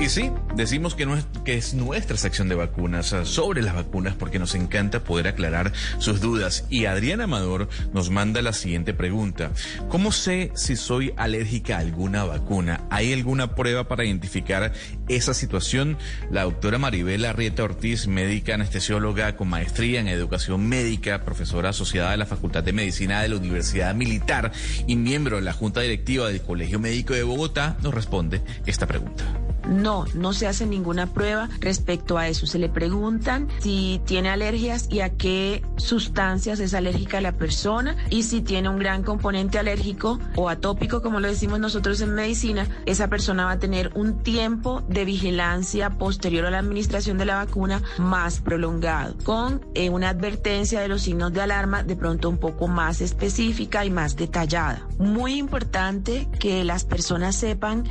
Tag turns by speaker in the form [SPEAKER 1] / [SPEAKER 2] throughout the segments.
[SPEAKER 1] Y sí, decimos que, no es, que es nuestra sección de vacunas, sobre las vacunas, porque nos encanta poder aclarar sus dudas. Y Adriana Amador nos manda la siguiente pregunta. ¿Cómo sé si soy alérgica a alguna vacuna? ¿Hay alguna prueba para identificar esa situación? La doctora Maribel Arrieta Ortiz, médica anestesióloga con maestría en educación médica, profesora asociada de la Facultad de Medicina de la Universidad Militar y miembro de la Junta Directiva del Colegio Médico de Bogotá, nos responde esta pregunta.
[SPEAKER 2] No, no se hace ninguna prueba respecto a eso. Se le preguntan si tiene alergias y a qué sustancias es alérgica la persona y si tiene un gran componente alérgico o atópico, como lo decimos nosotros en medicina, esa persona va a tener un tiempo de vigilancia posterior a la administración de la vacuna más prolongado, con eh, una advertencia de los signos de alarma de pronto un poco más específica y más detallada. Muy importante que las personas sepan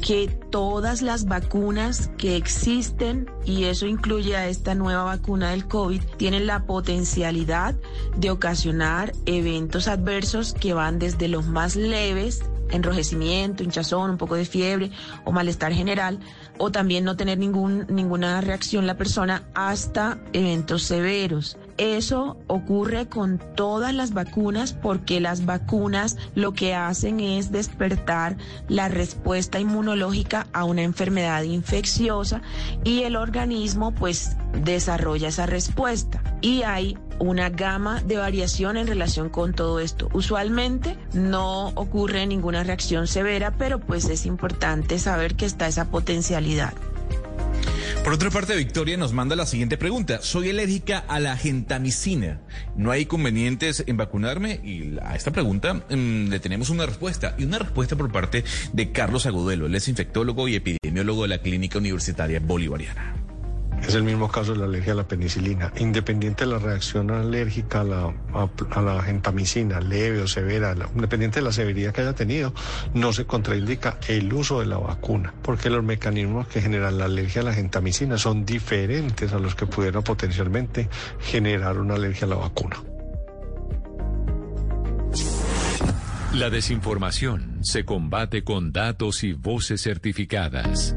[SPEAKER 2] que todas las vacunas que existen, y eso incluye a esta nueva vacuna del COVID, tienen la potencialidad de ocasionar eventos adversos que van desde los más leves enrojecimiento, hinchazón, un poco de fiebre o malestar general, o también no tener ninguna reacción la persona hasta eventos severos. Eso ocurre con todas las vacunas porque las vacunas lo que hacen es despertar la respuesta inmunológica a una enfermedad infecciosa y el organismo pues desarrolla esa respuesta. Y hay una gama de variación en relación con todo esto. Usualmente no ocurre ninguna reacción severa, pero pues es importante saber que está esa potencialidad.
[SPEAKER 1] Por otra parte, Victoria nos manda la siguiente pregunta. Soy alérgica a la gentamicina. ¿No hay inconvenientes en vacunarme? Y a esta pregunta mm, le tenemos una respuesta. Y una respuesta por parte de Carlos Agudelo. Él es infectólogo y epidemiólogo de la Clínica Universitaria Bolivariana.
[SPEAKER 3] Es el mismo caso de la alergia a la penicilina. Independiente de la reacción alérgica a la, a, la gentamicina, leve o severa, independiente de la severidad que haya tenido, no se contraindica el uso de la vacuna, porque los mecanismos que generan la alergia a la gentamicina son diferentes a los que pudieran potencialmente generar una alergia a la vacuna.
[SPEAKER 4] La desinformación se combate con datos y voces certificadas.